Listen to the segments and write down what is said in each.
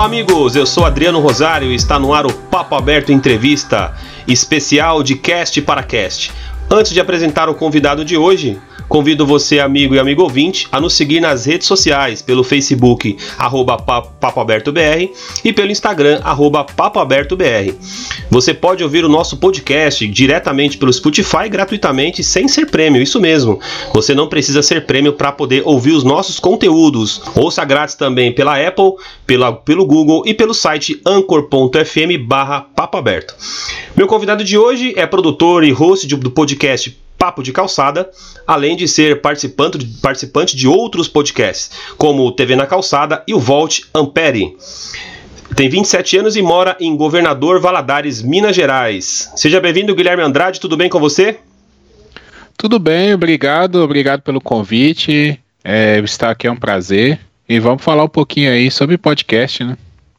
Olá, amigos. Eu sou Adriano Rosário e está no ar o Papo Aberto Entrevista, especial de cast para cast. Antes de apresentar o convidado de hoje, Convido você, amigo e amigo ouvinte, a nos seguir nas redes sociais, pelo Facebook, arroba papoabertobr e pelo Instagram, arroba papoabertobr. Você pode ouvir o nosso podcast diretamente pelo Spotify gratuitamente, sem ser prêmio, isso mesmo. Você não precisa ser prêmio para poder ouvir os nossos conteúdos. Ouça grátis também pela Apple, pela, pelo Google e pelo site anchor.fm barra papoaberto. Meu convidado de hoje é produtor e host do podcast Papo de Calçada, além de ser participante, participante de outros podcasts, como o TV na Calçada e o Volt Ampere. Tem 27 anos e mora em Governador Valadares, Minas Gerais. Seja bem-vindo, Guilherme Andrade, tudo bem com você? Tudo bem, obrigado, obrigado pelo convite. É, estar aqui é um prazer. E vamos falar um pouquinho aí sobre podcast, né?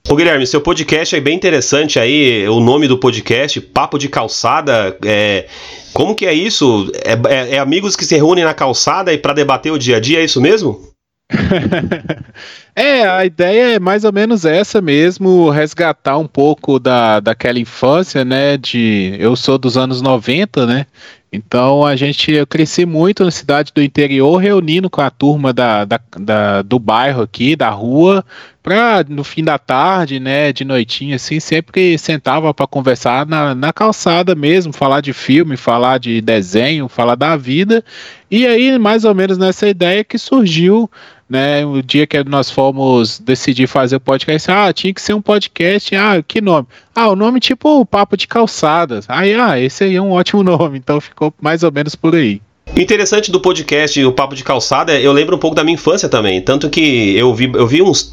Ô Guilherme, seu podcast é bem interessante aí, o nome do podcast, Papo de Calçada. É, como que é isso? É, é, é amigos que se reúnem na calçada e para debater o dia a dia, é isso mesmo? é, a ideia é mais ou menos essa mesmo, resgatar um pouco da, daquela infância, né? De eu sou dos anos 90, né? Então a gente eu cresci muito na cidade do interior, reunindo com a turma da, da, da do bairro aqui, da rua, para no fim da tarde, né, de noitinha, assim, sempre sentava para conversar na, na calçada mesmo, falar de filme, falar de desenho, falar da vida. E aí, mais ou menos nessa ideia que surgiu né? O dia que nós fomos decidir fazer o podcast, ah, tinha que ser um podcast, ah, que nome? Ah, o nome tipo Papo de Calçadas. Aí, ah, esse aí é um ótimo nome, então ficou mais ou menos por aí. Interessante do podcast O Papo de Calçada, eu lembro um pouco da minha infância também. Tanto que eu vi, eu vi uns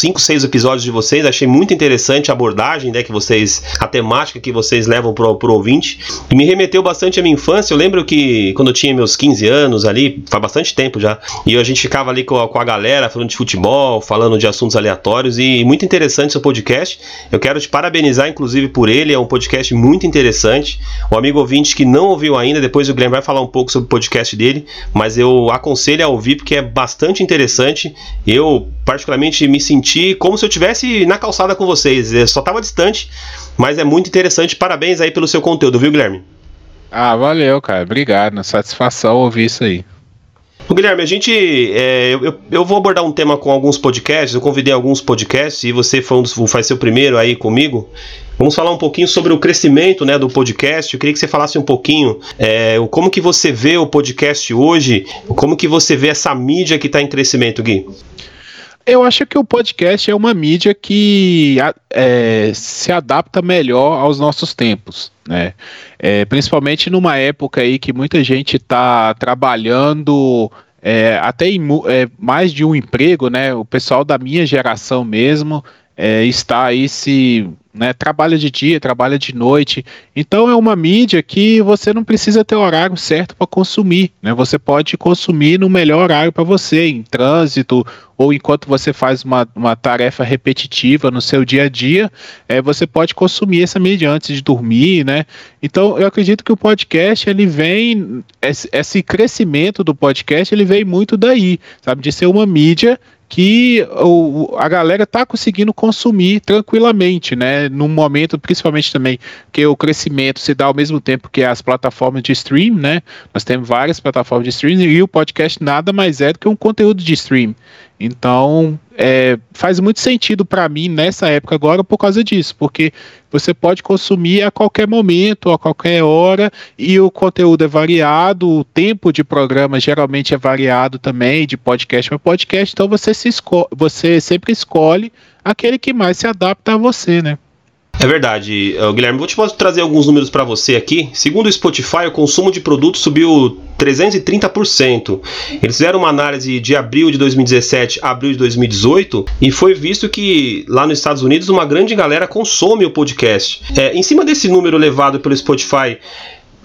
5, 6 episódios de vocês, achei muito interessante a abordagem, né? Que vocês. a temática que vocês levam pro, pro ouvinte. E me remeteu bastante à minha infância. Eu lembro que quando eu tinha meus 15 anos ali, faz bastante tempo já. E a gente ficava ali com a, com a galera falando de futebol, falando de assuntos aleatórios. E muito interessante seu podcast. Eu quero te parabenizar, inclusive, por ele. É um podcast muito interessante. O amigo ouvinte que não ouviu ainda, depois o Guilherme vai falar um pouco sobre o podcast dele, mas eu aconselho a ouvir porque é bastante interessante. Eu, particularmente, me senti como se eu estivesse na calçada com vocês. Eu só estava distante, mas é muito interessante. Parabéns aí pelo seu conteúdo, viu, Guilherme? Ah, valeu, cara. Obrigado. Satisfação ouvir isso aí. Guilherme, a gente. É, eu, eu vou abordar um tema com alguns podcasts. Eu convidei alguns podcasts e você foi um dos, faz seu primeiro aí comigo. Vamos falar um pouquinho sobre o crescimento né, do podcast. Eu queria que você falasse um pouquinho é, como que você vê o podcast hoje, como que você vê essa mídia que está em crescimento, Gui. Eu acho que o podcast é uma mídia que é, se adapta melhor aos nossos tempos, né? É, principalmente numa época aí que muita gente está trabalhando é, até em, é, mais de um emprego, né? O pessoal da minha geração mesmo é, está aí se né, trabalha de dia, trabalha de noite. Então é uma mídia que você não precisa ter horário certo para consumir. Né? Você pode consumir no melhor horário para você, em trânsito ou enquanto você faz uma, uma tarefa repetitiva no seu dia a dia, é, você pode consumir essa mídia antes de dormir, né? Então eu acredito que o podcast ele vem esse, esse crescimento do podcast ele vem muito daí, sabe, de ser uma mídia que o, a galera está conseguindo consumir tranquilamente, né? Num momento, principalmente também, que o crescimento se dá ao mesmo tempo que as plataformas de stream, né? Nós temos várias plataformas de stream e o podcast nada mais é do que um conteúdo de stream. Então, é, faz muito sentido para mim nessa época agora por causa disso, porque você pode consumir a qualquer momento, a qualquer hora, e o conteúdo é variado, o tempo de programa geralmente é variado também, de podcast para podcast, então você, se você sempre escolhe aquele que mais se adapta a você, né? É verdade, Guilherme. Vou te trazer alguns números para você aqui. Segundo o Spotify, o consumo de produtos subiu 330%. Eles fizeram uma análise de abril de 2017 a abril de 2018 e foi visto que lá nos Estados Unidos uma grande galera consome o podcast. É, em cima desse número levado pelo Spotify,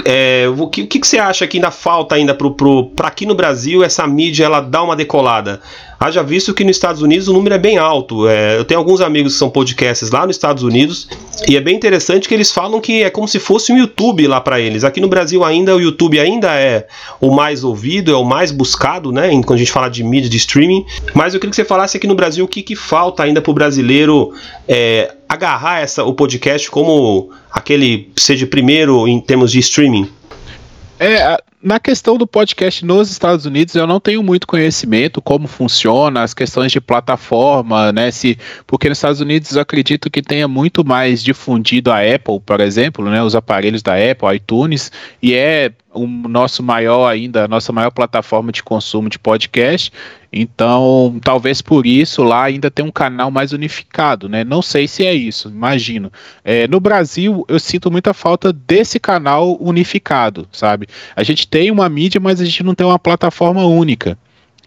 é, o que, o que, você acha que ainda falta ainda para aqui no Brasil essa mídia ela dá uma decolada? Haja visto que nos Estados Unidos o número é bem alto. É, eu tenho alguns amigos que são podcasts lá nos Estados Unidos e é bem interessante que eles falam que é como se fosse um YouTube lá para eles. Aqui no Brasil ainda o YouTube ainda é o mais ouvido, é o mais buscado, né? Quando a gente fala de mídia de streaming. Mas eu queria que você falasse aqui no Brasil o que, que falta ainda para o brasileiro é, agarrar essa, o podcast como aquele seja primeiro em termos de streaming. É, na questão do podcast nos Estados Unidos, eu não tenho muito conhecimento como funciona, as questões de plataforma, né? Se, porque nos Estados Unidos eu acredito que tenha muito mais difundido a Apple, por exemplo, né? Os aparelhos da Apple, iTunes, e é o nosso maior ainda, a nossa maior plataforma de consumo de podcast. Então, talvez por isso lá ainda tem um canal mais unificado, né? Não sei se é isso, imagino. É, no Brasil, eu sinto muita falta desse canal unificado, sabe? A gente tem uma mídia, mas a gente não tem uma plataforma única.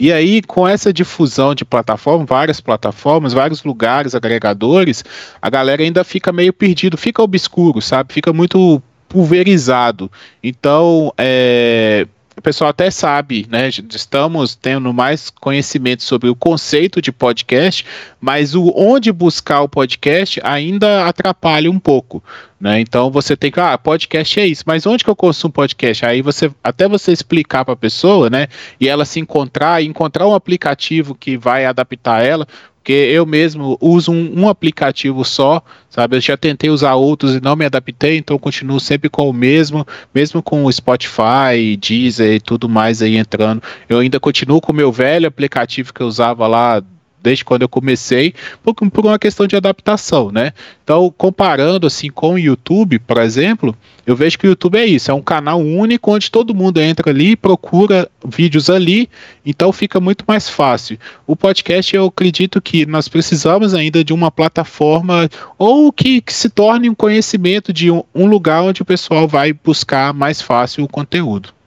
E aí, com essa difusão de plataforma, várias plataformas, vários lugares, agregadores, a galera ainda fica meio perdido, fica obscuro, sabe? Fica muito pulverizado. Então, é, o pessoal até sabe, né? Estamos tendo mais conhecimento sobre o conceito de podcast, mas o onde buscar o podcast ainda atrapalha um pouco. Né? Então você tem que, ah, podcast é isso, mas onde que eu consumo podcast? Aí você, até você explicar para a pessoa, né, e ela se encontrar, encontrar um aplicativo que vai adaptar ela, porque eu mesmo uso um, um, aplicativo só, sabe? Eu já tentei usar outros e não me adaptei, então continuo sempre com o mesmo, mesmo com o Spotify, Deezer e tudo mais aí entrando. Eu ainda continuo com o meu velho aplicativo que eu usava lá desde quando eu comecei, por, por, uma questão de adaptação, né? Então, comparando assim com o YouTube, por exemplo, eu vejo que o YouTube é isso, é um canal único onde todo mundo entra ali, procura vídeos ali, então fica muito mais fácil. O podcast, eu acredito que nós precisamos ainda de uma plataforma ou que, que se torne um conhecimento de um, um lugar onde o pessoal vai buscar mais fácil o conteúdo.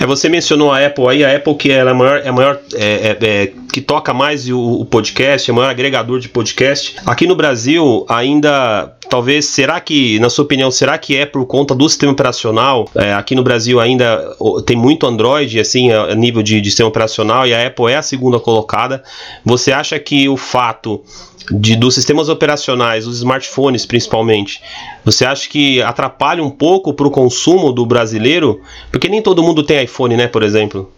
É, você mencionou a Apple aí, a Apple que é a maior, é a maior é, é, é, que toca mais o, o, podcast, é o maior agregador de podcast. Aqui no Brasil, ainda, talvez, será que, na sua opinião, será que é por conta do sistema operacional? É, aqui no Brasil ainda tem muito Android, assim, a, a nível de, de sistema operacional, e a Apple é a segunda colocada. Você acha que o fato de, dos sistemas operacionais, os smartphones principalmente, você acha que atrapalha um pouco para o consumo do brasileiro? Porque nem todo mundo tem iPhone, né, por exemplo?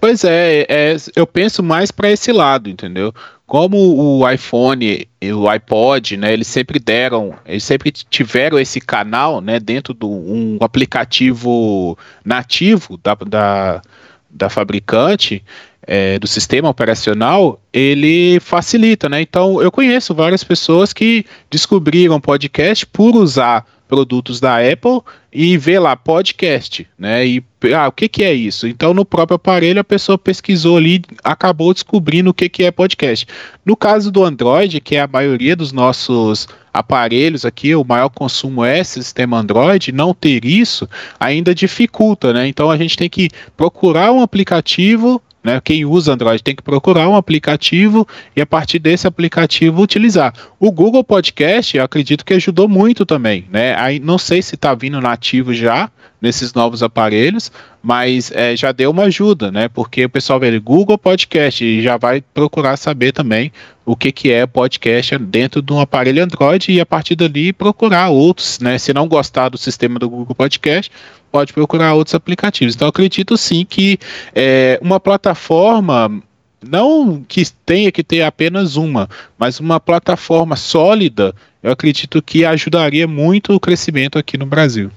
Pois é, é eu penso mais para esse lado, entendeu? Como o iPhone e o iPod, né, eles sempre deram, eles sempre tiveram esse canal, né, dentro do um aplicativo nativo da, da, da fabricante, é, do sistema operacional, ele facilita, né? Então, eu conheço várias pessoas que descobriram podcast por usar produtos da Apple e ver lá podcast, né? E ah, o que, que é isso? Então, no próprio aparelho, a pessoa pesquisou ali, acabou descobrindo o que, que é podcast. No caso do Android, que é a maioria dos nossos aparelhos aqui, o maior consumo é sistema Android, não ter isso ainda dificulta, né? Então a gente tem que procurar um aplicativo né? Quem usa Android tem que procurar um aplicativo e a partir desse aplicativo utilizar. O Google Podcast, eu acredito que ajudou muito também, né? Aí não sei se está vindo nativo já nesses novos aparelhos, mas é, já deu uma ajuda, né? Porque o pessoal vê Google Podcast e já vai procurar saber também o que, que é podcast dentro de um aparelho Android e a partir dali procurar outros, né? Se não gostar do sistema do Google Podcast, pode procurar outros aplicativos. Então, acredito sim que é, uma plataforma não que tenha que ter apenas uma, mas uma plataforma sólida, eu acredito que ajudaria muito o crescimento aqui no Brasil.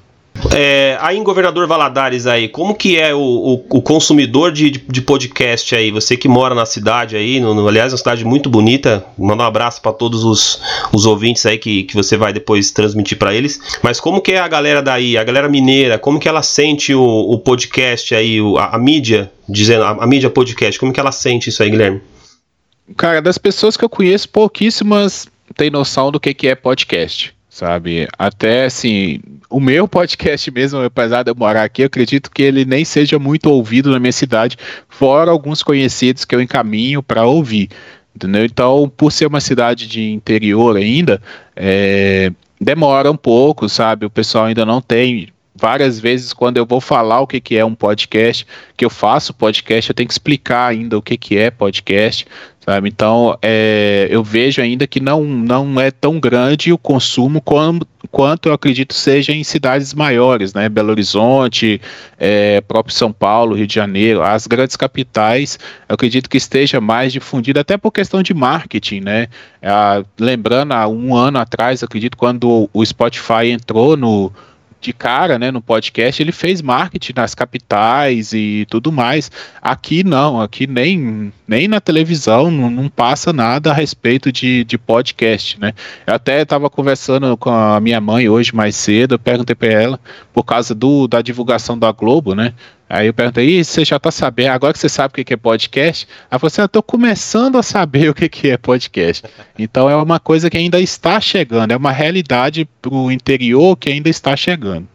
É, aí Governador Valadares aí, como que é o, o, o consumidor de, de, podcast aí? Você que mora na cidade aí, no, no, aliás, é uma cidade muito bonita. Manda um abraço para todos os, os ouvintes aí que, que você vai depois transmitir para eles. Mas como que é a galera daí, a galera mineira? Como que ela sente o, o podcast aí, o, a, a, mídia, dizendo a, a mídia podcast? Como que ela sente isso aí, Guilherme? Cara, das pessoas que eu conheço, pouquíssimas têm noção do que, que é podcast sabe? Até assim, o meu podcast mesmo, apesar de eu morar aqui, eu acredito que ele nem seja muito ouvido na minha cidade, fora alguns conhecidos que eu encaminho para ouvir. Entendeu? Então, por ser uma cidade de interior ainda, é, demora um pouco, sabe? O pessoal ainda não tem várias vezes quando eu vou falar o que, que é um podcast, que eu faço podcast, eu tenho que explicar ainda o que, que é podcast, sabe? Então, é, eu vejo ainda que não, não é tão grande o consumo como, quanto eu acredito seja em cidades maiores, né? Belo Horizonte, é, próprio São Paulo, Rio de Janeiro, as grandes capitais, eu acredito que esteja mais difundido, até por questão de marketing, né? Ah, lembrando, há um ano atrás, acredito, quando o Spotify entrou no de cara, né, no podcast, ele fez marketing nas capitais e tudo mais. Aqui não, aqui nem, nem na televisão não, não passa nada a respeito de, de podcast, né. Eu até estava conversando com a minha mãe hoje mais cedo, eu perguntei para ela, por causa do, da divulgação da Globo, né, Aí eu perguntei, você já está sabendo, agora que você sabe o que é podcast? Aí você, assim, eu estou começando a saber o que é podcast. Então é uma coisa que ainda está chegando, é uma realidade para o interior que ainda está chegando.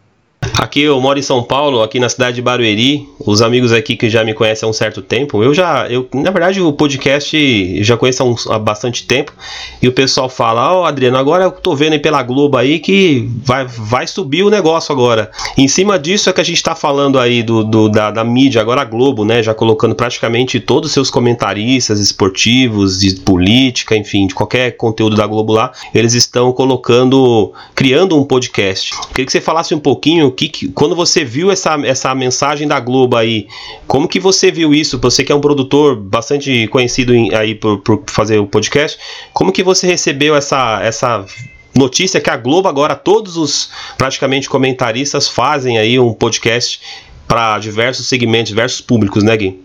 Aqui eu moro em São Paulo, aqui na cidade de Barueri. Os amigos aqui que já me conhecem há um certo tempo. Eu já, eu, na verdade, o podcast já conheço há, um, há bastante tempo. E o pessoal fala: Ó, oh, Adriano, agora eu tô vendo aí pela Globo aí que vai, vai subir o negócio agora. Em cima disso é que a gente tá falando aí do, do da, da, mídia, agora a Globo, né? Já colocando praticamente todos os seus comentaristas esportivos, de política, enfim, de qualquer conteúdo da Globo lá. Eles estão colocando, criando um podcast. Queria que você falasse um pouquinho que que, quando você viu essa, essa mensagem da Globo aí, como que você viu isso? Você que é um produtor bastante conhecido em, aí por, por fazer o podcast, como que você recebeu essa, essa notícia que a Globo agora, todos os praticamente comentaristas fazem aí um podcast para diversos segmentos, diversos públicos, né, Gui?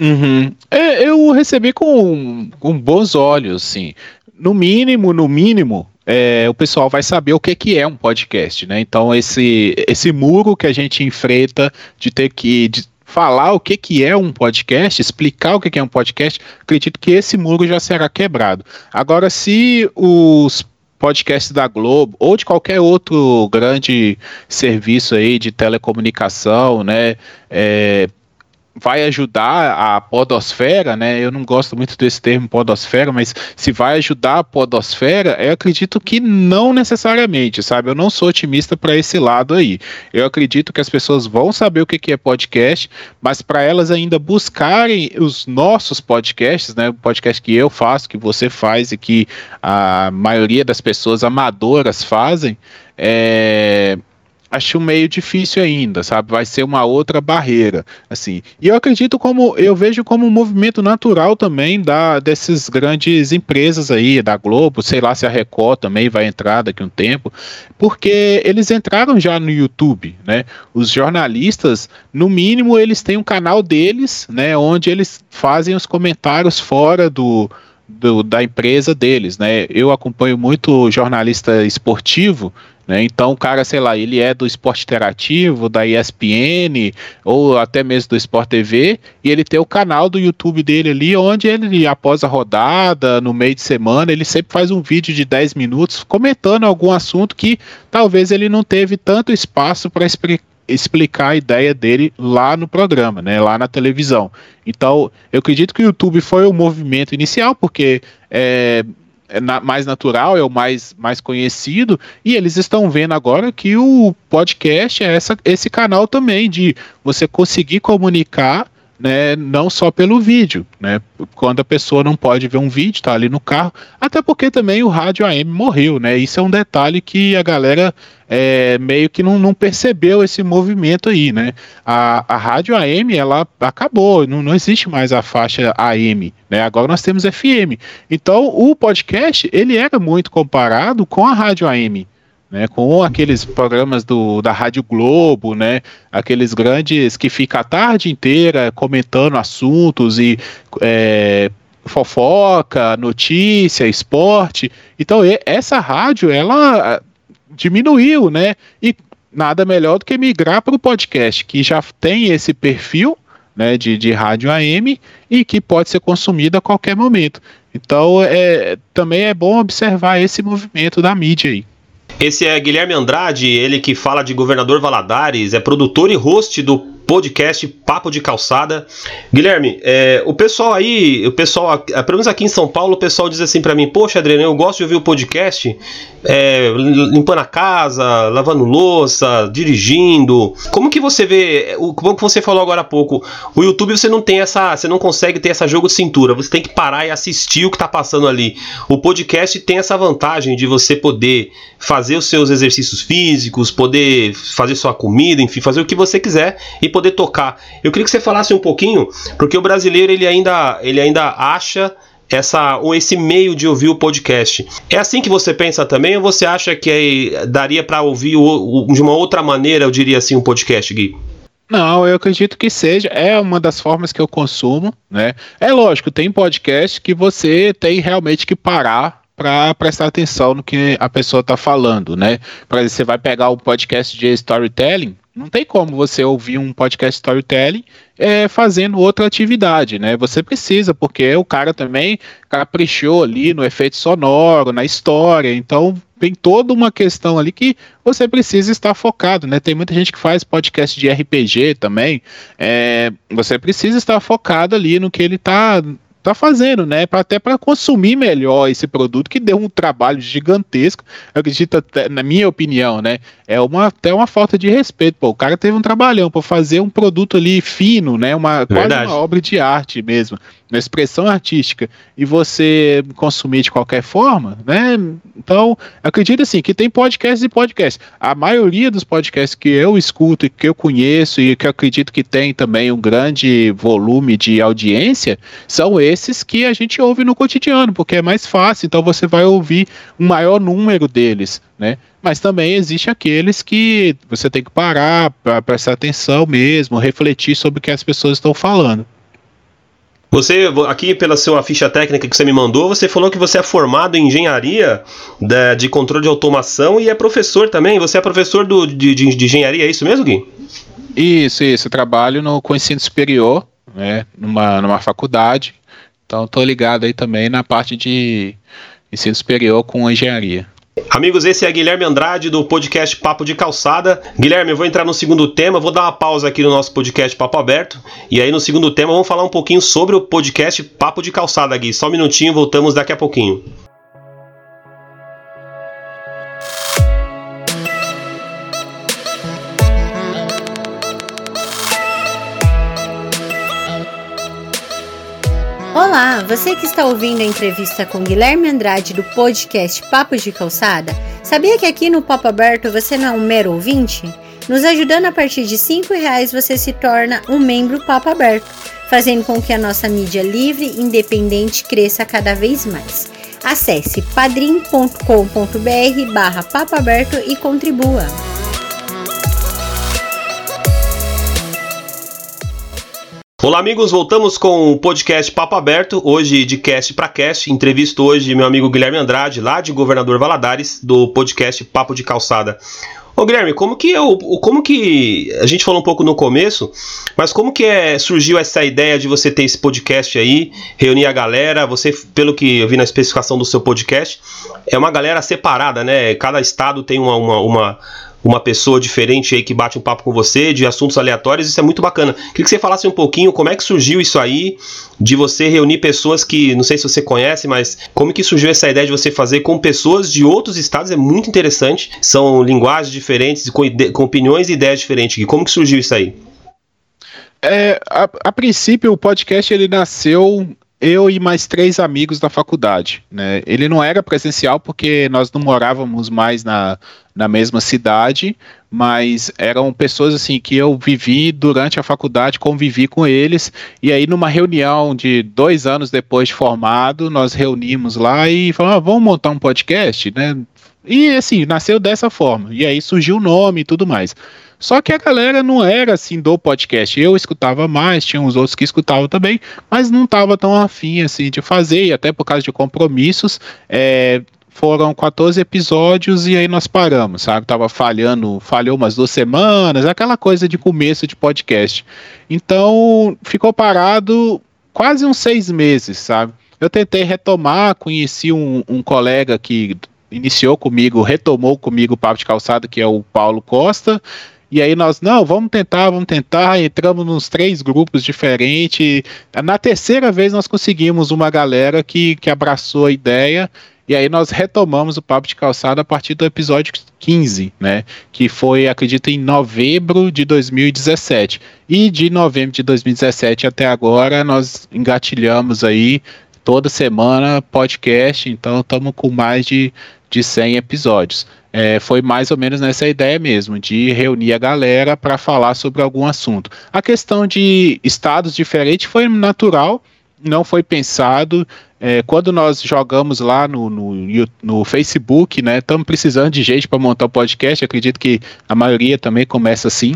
Uhum. É, eu recebi com, com bons olhos, sim. No mínimo, no mínimo, é, o pessoal vai saber o que, que é um podcast, né? Então, esse, esse muro que a gente enfrenta de ter que. De falar o que, que é um podcast, explicar o que, que é um podcast, acredito que esse muro já será quebrado. Agora, se os podcasts da Globo ou de qualquer outro grande serviço aí de telecomunicação, né, é, vai ajudar a podosfera, né? Eu não gosto muito desse termo podosfera, mas se vai ajudar a podosfera, eu acredito que não necessariamente, sabe? Eu não sou otimista para esse lado aí. Eu acredito que as pessoas vão saber o que é podcast, mas para elas ainda buscarem os nossos podcasts, né? O podcast que eu faço, que você faz e que a maioria das pessoas amadoras fazem, é, acho meio difícil ainda, sabe? Vai ser uma outra barreira, assim. E eu acredito como eu vejo como um movimento natural também da dessas grandes empresas aí, da Globo, sei lá se a Record também vai entrar daqui a um tempo, porque eles entraram já no YouTube, né? Os jornalistas, no mínimo, eles têm um canal deles, né, onde eles fazem os comentários fora do do, da empresa deles, né? Eu acompanho muito jornalista esportivo né? Então, o cara, sei lá, ele é do esporte interativo, da ESPN, ou até mesmo do Sport TV, e ele tem o canal do YouTube dele ali, onde ele, após a rodada, no meio de semana, ele sempre faz um vídeo de 10 minutos comentando algum assunto que talvez ele não teve tanto espaço para explicar explicar a ideia dele lá no programa, né, lá na televisão. Então, eu acredito que o YouTube foi o movimento inicial, porque é, é na, mais natural, é o mais, mais conhecido, e eles estão vendo agora que o podcast é essa, esse canal também de você conseguir comunicar né, não só pelo vídeo, né? Quando a pessoa não pode ver um vídeo, está ali no carro, até porque também o rádio AM morreu, né? Isso é um detalhe que a galera é, meio que não, não, percebeu esse movimento aí, né? A, a rádio AM ela acabou, não, não existe mais a faixa AM, né? Agora nós temos FM. Então o podcast ele era muito comparado com a rádio AM né, com aqueles programas do, da Rádio Globo, né, aqueles grandes que fica a tarde inteira comentando assuntos e é, fofoca, notícia, esporte. Então essa rádio ela ah, diminuiu, né? E nada melhor do que migrar para o podcast, que já tem esse perfil né, de, de rádio AM e que pode ser consumido a qualquer momento. Então é, também é bom observar esse movimento da mídia aí. Esse é Guilherme Andrade, ele que fala de Governador Valadares, é produtor e host do podcast Papo de Calçada. Guilherme, é, o pessoal aí, o pessoal, pelo menos aqui em São Paulo, o pessoal diz assim para mim: Poxa, Adriano, eu gosto de ouvir o podcast é, limpando a casa, lavando louça, dirigindo. Como que você vê, como que você falou agora há pouco, o YouTube você não tem essa, você não consegue ter essa jogo de cintura, você tem que parar e assistir o que tá passando ali. O podcast tem essa vantagem de você poder fazer os seus exercícios físicos, poder fazer sua comida, enfim, fazer o que você quiser e poder tocar. Eu queria que você falasse um pouquinho, porque o brasileiro ele ainda, ele ainda acha essa ou esse meio de ouvir o podcast. É assim que você pensa também ou você acha que é, daria para ouvir o, o, de uma outra maneira, eu diria assim, um podcast, Gui? Não, eu acredito que seja. É uma das formas que eu consumo, né? É lógico, tem podcast que você tem realmente que parar para prestar atenção no que a pessoa está falando, né? Exemplo, você vai pegar o podcast de storytelling, não tem como você ouvir um podcast storytelling é, fazendo outra atividade, né? Você precisa, porque o cara também caprichou ali no efeito sonoro, na história, então tem toda uma questão ali que você precisa estar focado, né? Tem muita gente que faz podcast de RPG também, é, você precisa estar focado ali no que ele está tá fazendo, né? Pra, até para consumir melhor esse produto que deu um trabalho gigantesco. Eu acredito, até, na minha opinião, né? É uma, até uma falta de respeito. Pô, o cara teve um trabalhão para fazer um produto ali fino, né? Uma, quase uma obra de arte mesmo na expressão artística e você consumir de qualquer forma, né? Então, acredito assim que tem podcasts e podcasts. A maioria dos podcasts que eu escuto e que eu conheço e que eu acredito que tem também um grande volume de audiência são esses que a gente ouve no cotidiano, porque é mais fácil, então você vai ouvir um maior número deles, né? Mas também existe aqueles que você tem que parar para prestar atenção mesmo, refletir sobre o que as pessoas estão falando. Você, aqui pela sua ficha técnica que você me mandou, você falou que você é formado em engenharia de, de controle de automação e é professor também. Você é professor do, de, de, de engenharia, é isso mesmo, Gui? Isso, isso. Eu trabalho no, com ensino superior, né, numa, numa faculdade. Então, estou ligado aí também na parte de ensino superior com engenharia. Amigos, esse é Guilherme Andrade do podcast Papo de Calçada. Guilherme, eu vou entrar no segundo tema, vou dar uma pausa aqui no nosso podcast Papo Aberto. E aí no segundo tema vamos falar um pouquinho sobre o podcast Papo de Calçada, Gui. Só um minutinho, voltamos daqui a pouquinho. Olá, você que está ouvindo a entrevista com Guilherme Andrade do podcast Papos de Calçada, sabia que aqui no Papo Aberto você não é um mero ouvinte? Nos ajudando a partir de R$ reais você se torna um membro Papo Aberto, fazendo com que a nossa mídia livre e independente cresça cada vez mais. Acesse padrim.com.br barra e contribua. Olá, amigos, voltamos com o podcast Papo Aberto, hoje de cast para cast. Entrevisto hoje meu amigo Guilherme Andrade, lá de Governador Valadares, do podcast Papo de Calçada. Ô Guilherme, como que eu, como que a gente falou um pouco no começo, mas como que é, surgiu essa ideia de você ter esse podcast aí, reunir a galera? Você, pelo que eu vi na especificação do seu podcast, é uma galera separada, né? Cada estado tem uma, uma, uma uma pessoa diferente aí que bate um papo com você de assuntos aleatórios, isso é muito bacana. Queria que você falasse um pouquinho como é que surgiu isso aí, de você reunir pessoas que, não sei se você conhece, mas como que surgiu essa ideia de você fazer com pessoas de outros estados, é muito interessante, são linguagens diferentes, com, com opiniões e ideias diferentes. Como que surgiu isso aí? É, a, a princípio o podcast ele nasceu eu e mais três amigos da faculdade. Né? Ele não era presencial porque nós não morávamos mais na, na mesma cidade, mas eram pessoas assim que eu vivi durante a faculdade, convivi com eles, e aí numa reunião de dois anos depois de formado, nós reunimos lá e falamos, ah, vamos montar um podcast, né? E assim, nasceu dessa forma, e aí surgiu o nome e tudo mais. Só que a galera não era assim do podcast. Eu escutava mais, tinha uns outros que escutavam também, mas não estava tão afim assim de fazer, e até por causa de compromissos. É, foram 14 episódios e aí nós paramos, sabe? Tava falhando, falhou umas duas semanas, aquela coisa de começo de podcast. Então ficou parado quase uns seis meses, sabe? Eu tentei retomar, conheci um, um colega que iniciou comigo, retomou comigo o Papo de Calçado, que é o Paulo Costa, E aí nós, não, vamos tentar, vamos tentar. Entramos nos três grupos diferentes. Na terceira vez nós conseguimos uma galera que, que abraçou a ideia. E aí nós retomamos o Papo de Calçada a partir do episódio 15, né? Que foi, acredito, em novembro de 2017. E de novembro de 2017 até agora nós engatilhamos aí toda semana podcast, então estamos com mais de, de 100 episódios. É, foi mais ou menos nessa ideia mesmo, de reunir a galera para falar sobre algum assunto. A questão de estados diferentes foi natural, não foi pensado. É, quando nós jogamos lá no, no, no Facebook, né, estamos precisando de gente para montar o um podcast, acredito que a maioria também começa assim.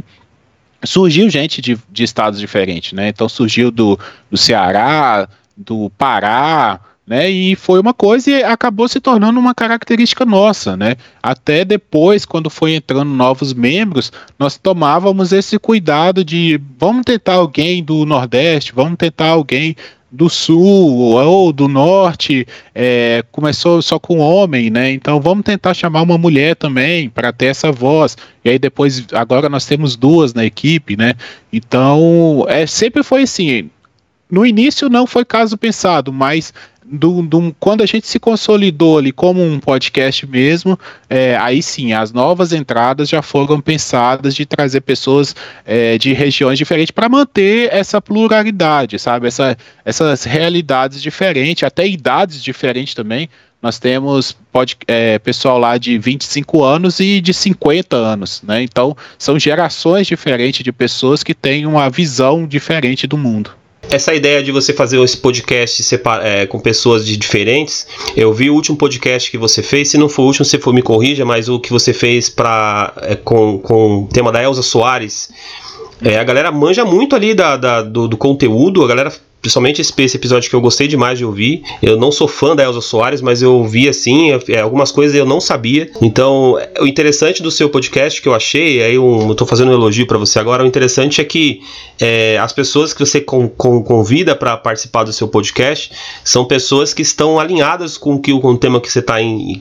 Surgiu gente de, de estados diferentes, né? Então surgiu do, do Ceará, do Pará, né? E foi uma coisa e acabou se tornando uma característica nossa, né? Até depois, quando foi entrando novos membros, nós tomávamos esse cuidado de vamos tentar alguém do Nordeste, vamos tentar alguém do sul ou do norte é, começou só com homem, né? Então vamos tentar chamar uma mulher também para ter essa voz. E aí depois agora nós temos duas na equipe, né? Então é sempre foi assim. No início não foi caso pensado, mas do, do, quando a gente se consolidou ali como um podcast mesmo, é, aí sim, as novas entradas já foram pensadas de trazer pessoas é, de regiões diferentes para manter essa pluralidade, sabe? Essa, essas realidades diferentes, até idades diferentes também. Nós temos pode, é, pessoal lá de 25 anos e de 50 anos, né? Então, são gerações diferentes de pessoas que têm uma visão diferente do mundo. Essa ideia de você fazer esse podcast é, com pessoas de diferentes, eu vi o último podcast que você fez, se não for o último, se for me corrija, mas o que você fez pra, é, com, com o tema da Elza Soares, é, a galera manja muito ali da, da do, do, conteúdo, a galera principalmente esse, esse, episódio que eu gostei demais de ouvir. Eu não sou fã da Elza Soares, mas eu ouvi assim, é, algumas coisas eu não sabia. Então, o interessante do seu podcast que eu achei, aí eu, eu tô fazendo um elogio para você agora, o interessante é que é, as pessoas que você com, com, convida para participar do seu podcast são pessoas que estão alinhadas com, que, com o tema que você está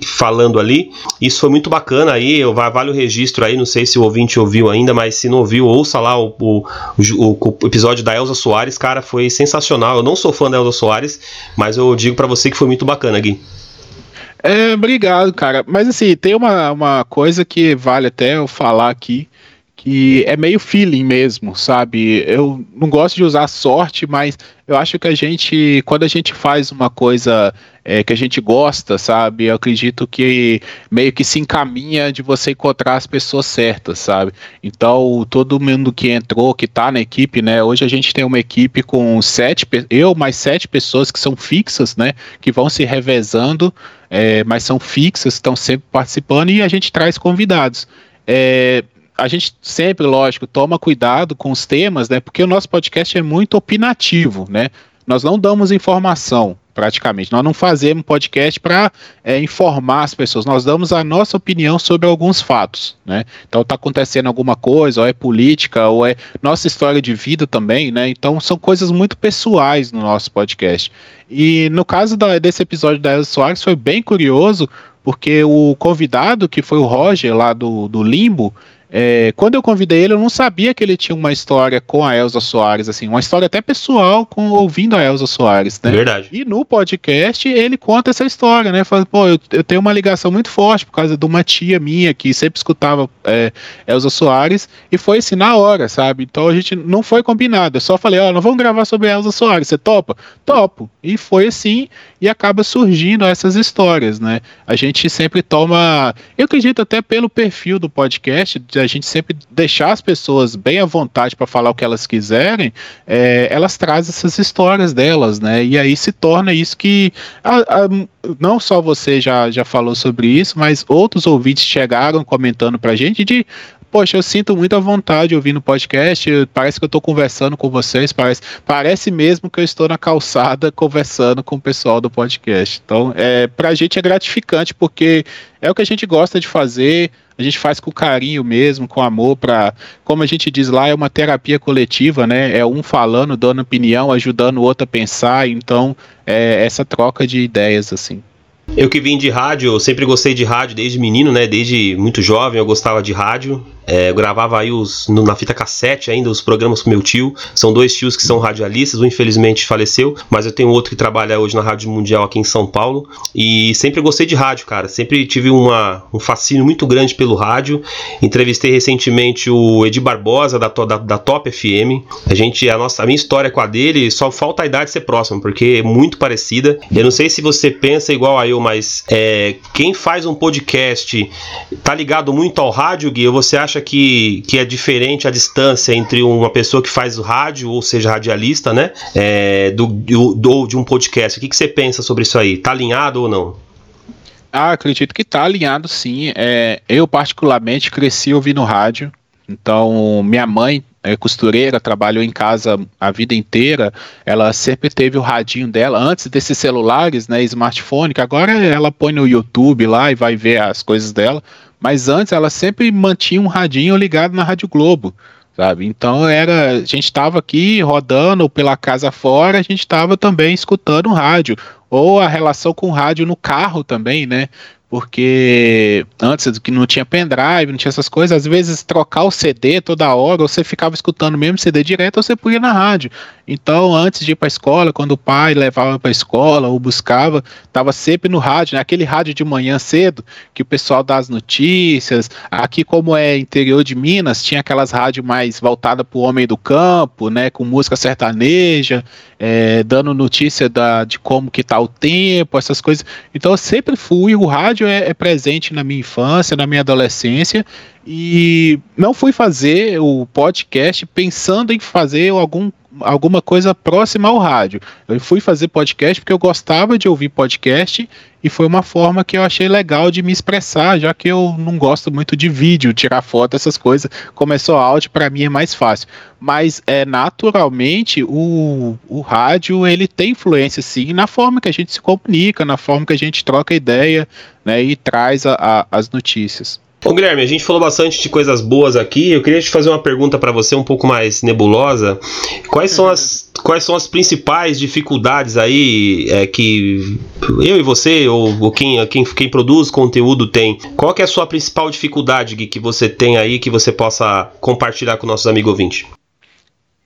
falando ali. Isso foi muito bacana aí, eu, vale o registro aí, não sei se o ouvinte ouviu ainda, mas se não ouviu, ouça lá o, o, o, o episódio da Elza Soares, cara, foi sensacional Eu não sou fã da Elza Soares, mas eu digo para você que foi muito bacana, Gui. É, obrigado, cara. Mas assim, tem uma, uma coisa que vale até eu falar aqui, que é meio feeling mesmo, sabe? Eu não gosto de usar sorte, mas eu acho que a gente, quando a gente faz uma coisa é, que a gente gosta, sabe? Eu acredito que meio que se encaminha de você encontrar as pessoas certas, sabe? Então, todo mundo que entrou, que tá na equipe, né? Hoje a gente tem uma equipe com sete, eu mais sete pessoas que são fixas, né? Que vão se revezando, é, mas são fixas, estão sempre participando e a gente traz convidados. É, a gente sempre, lógico, toma cuidado com os temas, né? Porque o nosso podcast é muito opinativo, né? Nós não damos informação, praticamente. Nós não fazemos podcast para é, informar as pessoas. Nós damos a nossa opinião sobre alguns fatos, né? Então está acontecendo alguma coisa, ou é política, ou é nossa história de vida também, né? Então são coisas muito pessoais no nosso podcast. E no caso da, desse episódio da Elza Soares foi bem curioso, porque o convidado, que foi o Roger lá do, do Limbo, é, quando eu convidei ele, eu não sabia que ele tinha uma história com a Elza Soares, assim, uma história até pessoal com ouvindo a Elza Soares, né? Verdade. E no podcast ele conta essa história, né? Fala, pô, eu, eu tenho uma ligação muito forte por causa de uma tia minha que sempre escutava é, Elza Soares e foi assim na hora, sabe? Então a gente não foi combinado. Eu só falei, ó, oh, não vamos gravar sobre a Elza Soares, você topa? Topo. E foi assim e acaba surgindo essas histórias, né? A gente sempre toma, eu acredito até pelo perfil do podcast, a gente sempre deixar as pessoas bem à vontade para falar o que elas quiserem, é, elas trazem essas histórias delas, né? E aí se torna isso que a, a, não só você já, já falou sobre isso, mas outros ouvintes chegaram comentando pra gente de poxa, eu sinto muita vontade ouvindo podcast, parece que eu estou conversando com vocês, parece, parece mesmo que eu estou na calçada conversando com o pessoal do podcast. Então, é, pra gente é gratificante, porque é o que a gente gosta de fazer, a gente faz com carinho mesmo, com amor, para, como a gente diz lá, é uma terapia coletiva, né? É um falando, dando opinião, ajudando o outro a pensar, então é essa troca de ideias, assim. Eu que vim de rádio, eu sempre gostei de rádio desde menino, né? Desde muito jovem eu gostava de rádio. É, eu gravava aí os, no, na fita cassete ainda os programas com meu tio. São dois tios que são radialistas, um infelizmente faleceu, mas eu tenho outro que trabalha hoje na Rádio Mundial aqui em São Paulo. E sempre gostei de rádio, cara. Sempre tive uma, um fascínio muito grande pelo rádio. Entrevistei recentemente o Edi Barbosa da, da, da Top FM. A gente, a nossa, a minha história com a dele só falta a idade ser próxima, porque é muito parecida. Eu não sei se você pensa igual a eu, mas é, quem faz um podcast tá ligado muito ao rádio, Gui? Você acha que, que é diferente a distância entre uma pessoa que faz o rádio, ou seja, radialista, né? É, do, do, de um podcast? O que, que você pensa sobre isso aí? Tá alinhado ou não? Ah, acredito que tá alinhado sim. É, eu, particularmente, cresci ouvindo rádio. Então, minha mãe é costureira, trabalhou em casa a vida inteira, ela sempre teve o radinho dela, antes desses celulares, né, smartphone, que agora ela põe no YouTube lá e vai ver as coisas dela, mas antes ela sempre mantinha um radinho ligado na Rádio Globo, sabe? Então era, a gente estava aqui rodando pela casa fora, a gente estava também escutando rádio, ou a relação com rádio no carro também, né? Porque antes que não tinha pendrive, não tinha essas coisas, às vezes trocar o CD toda hora, você ficava escutando mesmo CD direto, ou você podia na rádio. Então, antes de ir para a escola, quando o pai levava para a escola ou buscava, estava sempre no rádio, né? rádio de manhã cedo, que o pessoal dá as notícias. Aqui, como é interior de Minas, tinha aquelas rádios mais voltadas para o homem do campo, né? com música sertaneja, é, dando notícia da, de como que está o tempo, essas coisas. Então, eu sempre fui, o rádio é, é presente na minha infância, na minha adolescência, e não fui fazer o podcast pensando em fazer algum, alguma coisa próxima ao rádio. Eu fui fazer podcast porque eu gostava de ouvir podcast e foi uma forma que eu achei legal de me expressar, já que eu não gosto muito de vídeo, tirar foto, essas coisas. Começou áudio, para mim é mais fácil. Mas é naturalmente o, o rádio ele tem influência sim na forma que a gente se comunica, na forma que a gente troca ideia né, e traz a, a, as notícias. Ô Guilherme, a gente falou bastante de coisas boas aqui. Eu queria te fazer uma pergunta para você um pouco mais nebulosa. Quais são as, quais são as principais dificuldades aí é, que eu e você, ou, ou quem, quem, quem, produz conteúdo tem? Qual é a sua principal dificuldade que você tem aí que você possa compartilhar com nossos amigos ouvintes?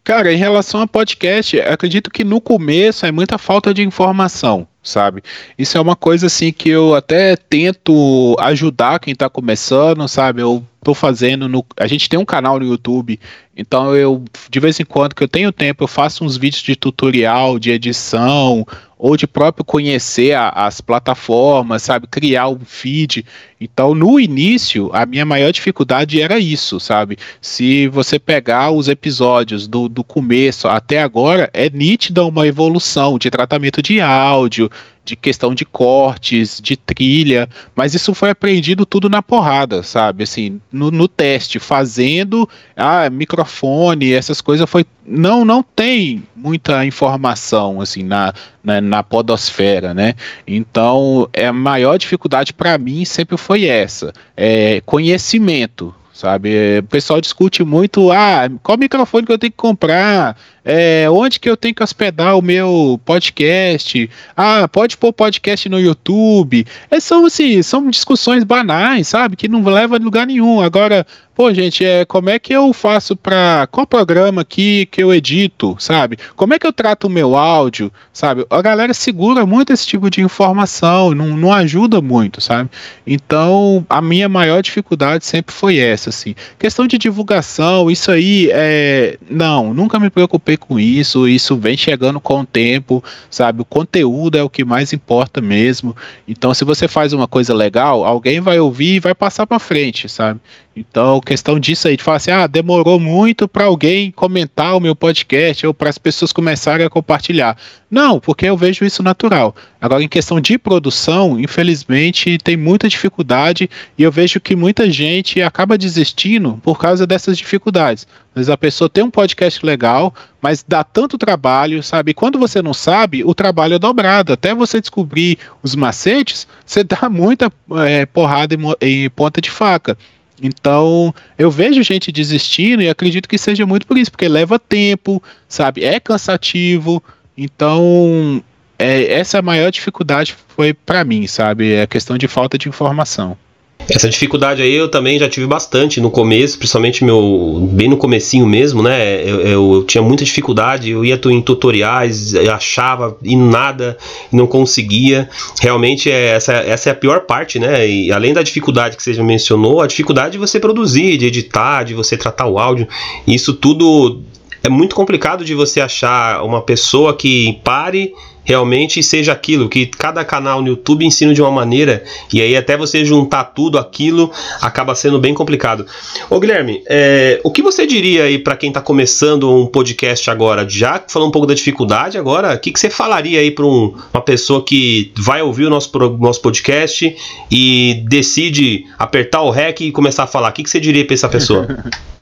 Cara, em relação a podcast, acredito que no começo é muita falta de informação, sabe? Isso é uma coisa assim que eu até tento ajudar quem está começando, sabe? Eu tô fazendo no, a gente tem um canal no YouTube, então eu de vez em quando que eu tenho tempo, eu faço uns vídeos de tutorial, de edição, ou de próprio conhecer a, as plataformas, sabe, criar um feed. Então, no início, a minha maior dificuldade era isso, sabe? Se você pegar os episódios do, do começo até agora, é nítida uma evolução de tratamento de áudio, de questão de cortes, de trilha, mas isso foi aprendido tudo na porrada, sabe? Assim, no, no teste, fazendo, ah, microfone, essas coisas foi não não tem muita informação assim na, na, na podosfera, né? Então, é a maior dificuldade para mim sempre foi essa, é conhecimento, sabe? O pessoal discute muito, ah, qual microfone que eu tenho que comprar? É, onde que eu tenho que hospedar o meu podcast? Ah, pode pôr podcast no YouTube. É, são, assim, são discussões banais, sabe? Que não levam a lugar nenhum. Agora, pô, gente, é, como é que eu faço para qual programa aqui que eu edito, sabe? Como é que eu trato o meu áudio, sabe? A galera segura muito esse tipo de informação, não, não ajuda muito, sabe? Então, a minha maior dificuldade sempre foi essa, assim. Questão de divulgação, isso aí, é, não, nunca me preocupei com isso, isso vem chegando com o tempo, sabe? O conteúdo é o que mais importa mesmo. Então, se você faz uma coisa legal, alguém vai ouvir e vai passar para frente, sabe? Então, questão disso aí, de falar assim, ah, demorou muito para alguém comentar o meu podcast ou para as pessoas começarem a compartilhar. Não, porque eu vejo isso natural. Agora, em questão de produção, infelizmente, tem muita dificuldade e eu vejo que muita gente acaba desistindo por causa dessas dificuldades. Vezes a pessoa tem um podcast legal, mas dá tanto trabalho, sabe? E quando você não sabe, o trabalho é dobrado. Até você descobrir os macetes, você dá muita é, porrada em ponta de faca. Então, eu vejo gente desistindo e acredito que seja muito por isso, porque leva tempo, sabe? É cansativo. Então, é, essa é maior dificuldade foi para mim, sabe? É a questão de falta de informação. Essa dificuldade aí eu também já tive bastante no começo, principalmente meu bem no comecinho mesmo, né? Eu, eu, eu tinha muita dificuldade, eu ia em tutoriais, achava e nada, não conseguia. Realmente é, essa, essa é a pior parte, né? E além da dificuldade que você já mencionou, a dificuldade de você produzir, de editar, de você tratar o áudio, isso tudo é muito complicado de você achar uma pessoa que pare realmente seja aquilo, que cada canal no YouTube ensina de uma maneira, e aí até você juntar tudo aquilo acaba sendo bem complicado. Ô Guilherme, é, o que você diria aí para quem está começando um podcast agora? Já falou um pouco da dificuldade agora, o que, que você falaria aí para um, uma pessoa que vai ouvir o nosso, nosso podcast e decide apertar o REC e começar a falar? O que, que você diria para essa pessoa?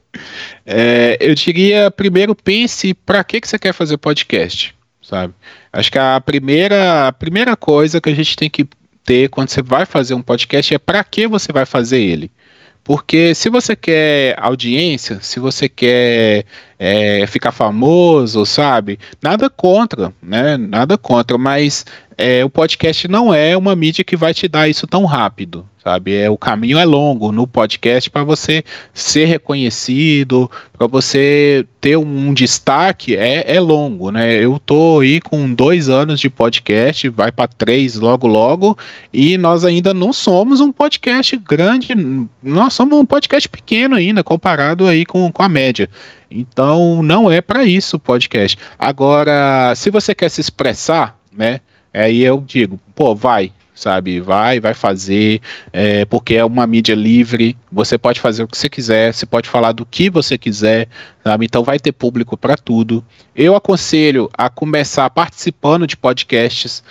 É, eu diria, primeiro, pense para que, que você quer fazer podcast, sabe? Acho que a primeira, a primeira coisa que a gente tem que ter quando você vai fazer um podcast é para que você vai fazer ele. Porque se você quer audiência, se você quer é, ficar famoso, sabe? Nada contra, né? Nada contra, mas é, o podcast não é uma mídia que vai te dar isso tão rápido, sabe? É, o caminho é longo no podcast para você ser reconhecido, para você ter um, um destaque, é, é, longo, né? Eu tô aí com dois anos de podcast, vai para três logo logo, e nós ainda não somos um podcast grande, nós somos um podcast pequeno ainda, comparado aí com, com a média. Então, não é para isso o podcast. Agora, se você quer se expressar, né? Aí eu digo, pô, vai, sabe? Vai, vai fazer, é, porque é uma mídia livre, você pode fazer o que você quiser, você pode falar do que você quiser, sabe? Então vai ter público para tudo. Eu aconselho a começar participando de podcasts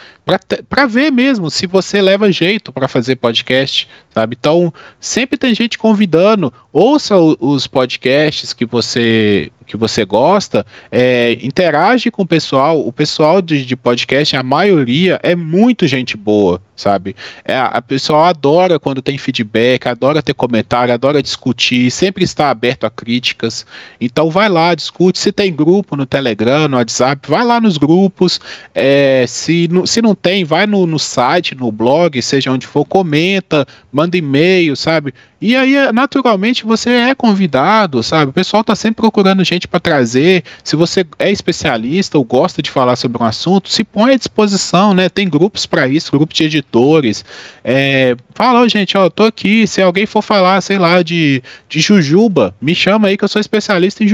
para ver mesmo se você leva jeito para fazer podcast, sabe? Então sempre tem gente convidando, ouça os podcasts que você que você gosta, é, interage com o pessoal. O pessoal de, de, podcast, a maioria é muito gente boa, sabe? É, a pessoa adora quando tem feedback, adora ter comentário, adora discutir, sempre está aberto a críticas. Então vai lá, discute. Se tem grupo no Telegram, no WhatsApp, vai lá nos grupos. É, se, se não tem, vai no, no site, no blog, seja onde for, comenta, manda e-mail, sabe? E aí, naturalmente, você é convidado, sabe? O pessoal está sempre procurando gente para trazer. Se você é especialista ou gosta de falar sobre um assunto, se põe à disposição, né? Tem grupos para isso, grupos de editores. É, fala, gente, ó, tô aqui. Se alguém for falar, sei lá, de, de Jujuba, me chama aí que eu sou especialista em Jujuba.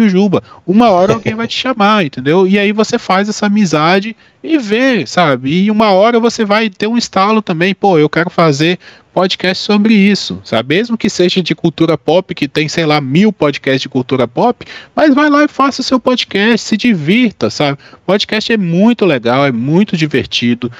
Uma hora alguém vai te chamar, entendeu? E aí você faz essa amizade e vê, sabe? E uma hora você vai ter um estalo também, pô, eu quero fazer podcast sobre isso, sabe? Mesmo que seja de cultura pop, que tem, sei lá, mil podcasts de cultura pop, mas vai lá e faça o seu podcast, se divirta, sabe? Podcast é muito legal, é muito divertido,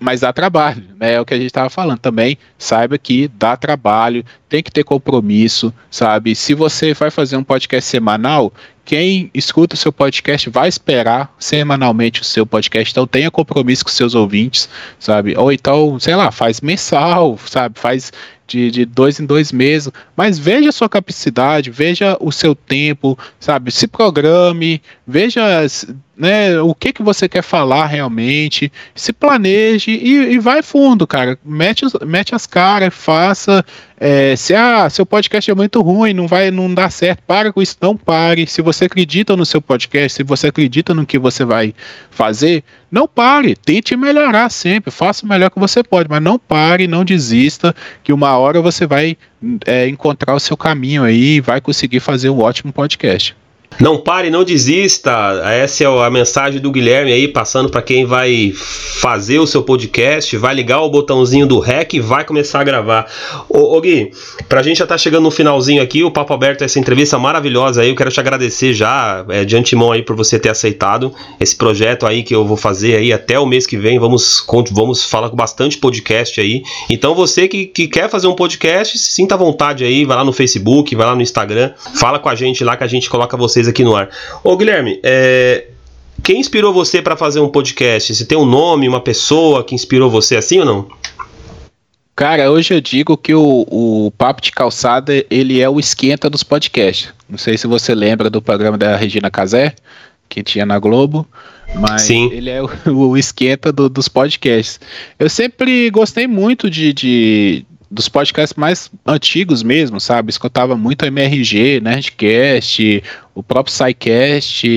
mas dá trabalho, né? É o que a gente estava falando também. Saiba que dá trabalho, tem que ter compromisso, sabe? Se você vai fazer um podcast semanal, quem escuta o seu podcast vai esperar semanalmente o seu podcast, então tenha compromisso com seus ouvintes, sabe? Ou então, sei lá, faz mensal, sabe? Faz de, de dois em dois meses, mas veja a sua capacidade, veja o seu tempo, sabe? Se programe, veja né, o que, que você quer falar realmente, se planeje e, e vai fundo, cara. Mete, mete as caras, faça. É, se ah, seu podcast é muito ruim, não vai, não dá certo, para com isso, não pare. Se você acredita no seu podcast, se você acredita no que você vai fazer, não pare, tente melhorar sempre, faça o melhor que você pode, mas não pare, não desista, que uma hora você vai é, encontrar o seu caminho aí e vai conseguir fazer um ótimo podcast. Não pare, não desista. Essa é a mensagem do Guilherme aí, passando para quem vai fazer o seu podcast, vai ligar o botãozinho do REC e vai começar a gravar. Ô, ô Gui, pra gente já tá chegando no finalzinho aqui, o papo aberto, essa entrevista maravilhosa aí, eu quero te agradecer já é, de antemão aí por você ter aceitado esse projeto aí que eu vou fazer aí até o mês que vem. Vamos, vamos falar com bastante podcast aí. Então você que, que quer fazer um podcast, sinta à vontade aí, vai lá no Facebook, vai lá no Instagram, fala com a gente lá que a gente coloca vocês aqui no ar. Ô Guilherme, é, quem inspirou você para fazer um podcast? Você tem um nome, uma pessoa que inspirou você assim ou não? Cara, hoje eu digo que o, o Papo de Calçada ele é o esquenta dos podcasts. Não sei se você lembra do programa da Regina Casé, que tinha na Globo, mas Sim. ele é o, o esquenta do, dos podcasts. Eu sempre gostei muito de, de dos podcasts mais antigos mesmo, sabe? Escutava muito a MRG, Nerdcast, o próprio SciCast,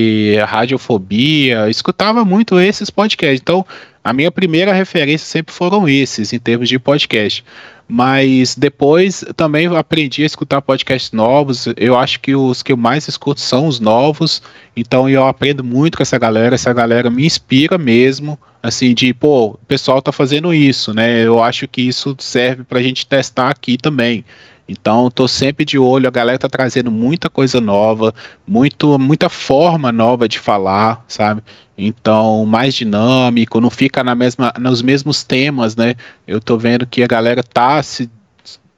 a Radiofobia, escutava muito esses podcasts. Então, a minha primeira referência sempre foram esses, em termos de podcast. Mas depois também aprendi a escutar podcasts novos. Eu acho que os que eu mais escuto são os novos. Então eu aprendo muito com essa galera. Essa galera me inspira mesmo. Assim, de, pô, o pessoal tá fazendo isso, né? Eu acho que isso serve pra gente testar aqui também. Então, estou sempre de olho, a galera está trazendo muita coisa nova, muito, muita forma nova de falar, sabe? Então, mais dinâmico, não fica na mesma, nos mesmos temas, né? Eu estou vendo que a galera tá se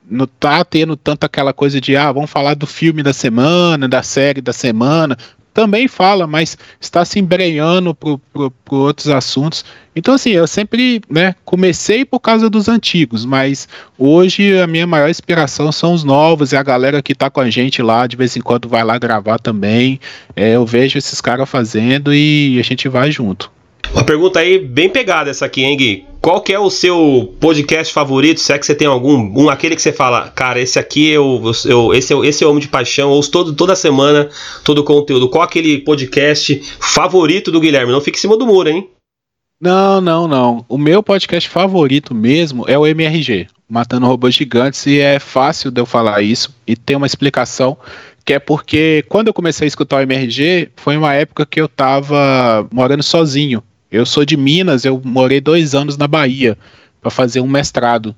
não tá tendo tanto aquela coisa de ah, vamos falar do filme da semana, da série da semana, também fala, mas está se embrenhando para outros assuntos. Então, assim, eu sempre né, comecei por causa dos antigos, mas hoje a minha maior inspiração são os novos e a galera que está com a gente lá, de vez em quando vai lá gravar também. É, eu vejo esses caras fazendo e a gente vai junto. Uma pergunta aí bem pegada essa aqui, hein, Gui? Qual que é o seu podcast favorito? Se é que você tem algum, um, aquele que você fala, cara, esse aqui eu, eu esse, é, esse é o Homem de Paixão, ou todo, toda semana, todo o conteúdo. Qual aquele podcast favorito do Guilherme? Não fique em cima do muro, hein? Não, não, não. O meu podcast favorito mesmo é o MRG, Matando Robôs Gigantes, e é fácil de eu falar isso, e tem uma explicação que é porque quando eu comecei a escutar o MRG, foi uma época que eu tava morando sozinho. Eu sou de Minas, eu morei dois anos na Bahia para fazer um mestrado.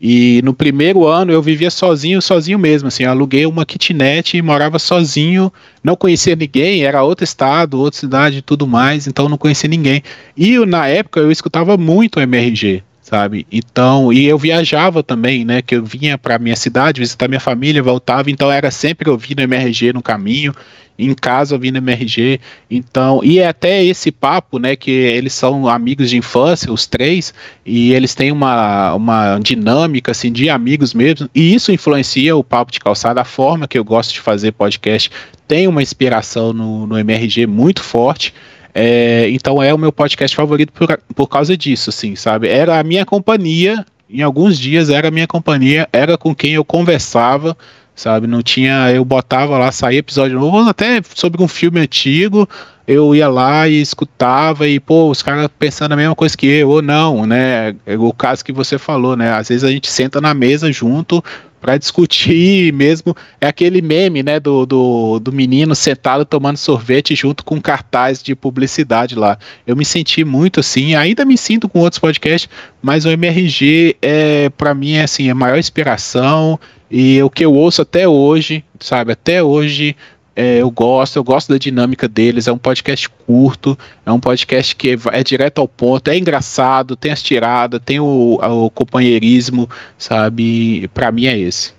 E no primeiro ano eu vivia sozinho, sozinho mesmo, assim, aluguei uma kitnet e morava sozinho, não conhecia ninguém, era outro estado, outra cidade e tudo mais, então não conhecia ninguém. E na época eu escutava muito MRG, sabe? Então, e eu viajava também, né, que eu vinha para minha cidade visitar minha família, voltava, então era sempre ouvindo MRG no caminho em casa ouvindo MRG. Então, e é até esse papo, né, que eles são amigos de infância, os três, e eles têm uma, uma dinâmica assim de amigos mesmo, e isso influencia o papo de calçada, a forma que eu gosto de fazer podcast tem uma inspiração no, no MRG muito forte. É, então é o meu podcast favorito por, por causa disso, assim, sabe? Era a minha companhia, em alguns dias era a minha companhia, era com quem eu conversava, sabe? Não tinha, eu botava lá, saía episódio novo, até sobre um filme antigo, eu ia lá e escutava e, pô, os caras pensando a mesma coisa que eu, ou não, né? É o caso que você falou, né? Às vezes a gente senta na mesa junto para discutir mesmo. É aquele meme, né, do, do, do, menino sentado tomando sorvete junto com cartaz de publicidade lá. Eu me senti muito assim, ainda me sinto com outros podcasts, mas o MRG é, para mim, é assim, a maior inspiração. E o que eu ouço até hoje, sabe, até hoje é, eu gosto, eu gosto da dinâmica deles. É um podcast curto, é um podcast que é direto ao ponto, é engraçado, tem as tiradas, tem o, o companheirismo, sabe? Para mim é esse.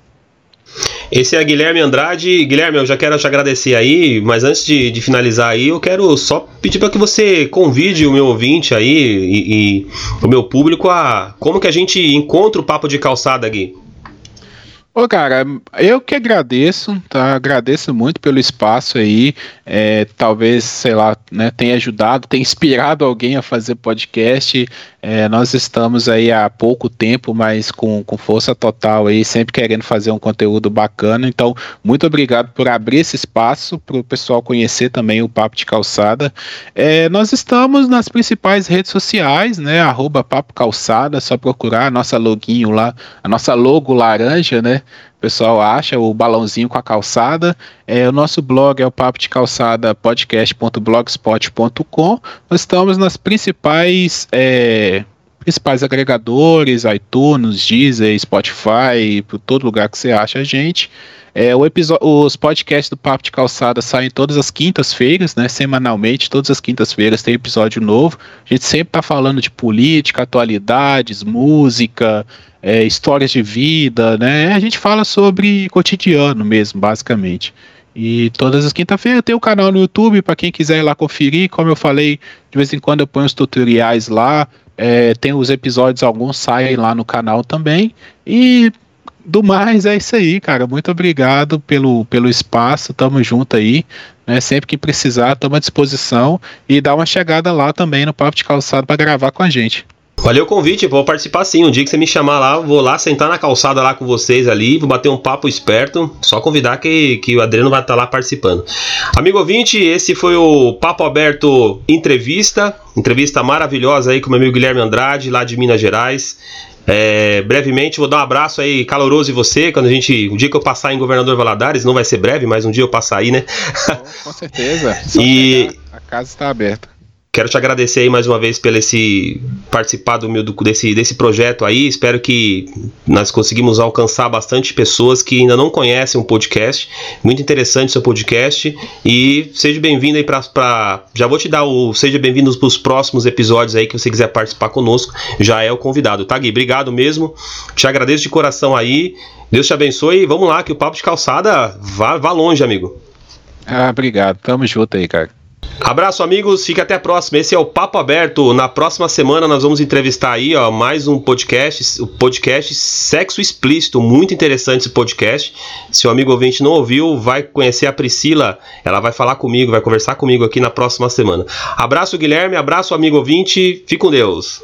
Esse é Guilherme Andrade. Guilherme, eu já quero te agradecer aí, mas antes de, de finalizar aí, eu quero só pedir para que você convide o meu ouvinte aí e, e, o meu público a como que a gente encontra o papo de calçada, Gui. Ô, cara, eu que agradeço, tá? Agradeço muito pelo espaço aí. É, talvez, sei lá, né, tenha ajudado, tenha inspirado alguém a fazer podcast. É, nós estamos aí há pouco tempo, mas com, com força total aí, sempre querendo fazer um conteúdo bacana. Então, muito obrigado por abrir esse espaço para o pessoal conhecer também o Papo de Calçada. É, nós estamos nas principais redes sociais, né? Arroba Papo Calçada, só procurar a nossa loginho lá, a nossa logo laranja, né? O pessoal acha o balãozinho com a calçada. É, o nosso blog é o papo de calçada podcast.blogspot.com. Nós estamos nas principais é, principais agregadores, iTunes, Deezer, Spotify, por todo lugar que você acha a gente. É, os podcasts do Papo de Calçada saem todas as quintas-feiras, né? Semanalmente, todas as quintas-feiras tem episódio novo. A gente sempre está falando de política, atualidades, música, é, histórias de vida, né? A gente fala sobre cotidiano mesmo, basicamente. E todas as quinta-feiras tem o canal no YouTube para quem quiser ir lá conferir. Como eu falei, de vez em quando eu ponho os tutoriais lá. É, tem os episódios, alguns saem lá no canal também. E do mais, é isso aí, cara. Muito obrigado pelo, pelo espaço. Tamo junto aí. Né? Sempre que precisar, tamo à disposição. E dá uma chegada lá também no Papo de Calçado para gravar com a gente. Valeu o convite, vou participar sim. Um dia que você me chamar lá, vou lá sentar na calçada lá com vocês ali, vou bater um papo esperto. Só convidar que, que o Adriano vai estar lá participando. Amigo ouvinte, esse foi o Papo Aberto Entrevista. Entrevista maravilhosa aí com o meu amigo Guilherme Andrade, lá de Minas Gerais. É, brevemente, vou dar um abraço aí caloroso em você. Quando a gente. O dia que eu passar em Governador Valadares, não vai ser breve, mas um dia eu passar aí, né? Com certeza. e a casa está aberta. Quero te agradecer aí mais uma vez pelo esse participar do meu desse, desse projeto aí. Espero que nós conseguimos alcançar bastante pessoas que ainda não conhecem o podcast. Muito interessante seu podcast e seja bem-vindo aí para já vou te dar o seja bem-vindo para os próximos episódios aí que você quiser participar conosco. Já é o convidado, tá Gui? Obrigado mesmo. Te agradeço de coração aí. Deus te abençoe e vamos lá que o papo de calçada vá, vá longe, amigo. Ah, obrigado. Tamo junto aí, cara. Abraço, amigos. Fica até a próxima. Esse é o Papo Aberto. Na próxima semana nós vamos entrevistar aí, ó, mais um podcast, o podcast Sexo Explícito. Muito interessante esse podcast. Se o amigo ouvinte não ouviu, vai conhecer a Priscila. Ela vai falar comigo, vai conversar comigo aqui na próxima semana. Abraço, Guilherme. Abraço, amigo ouvinte. Fique com Deus.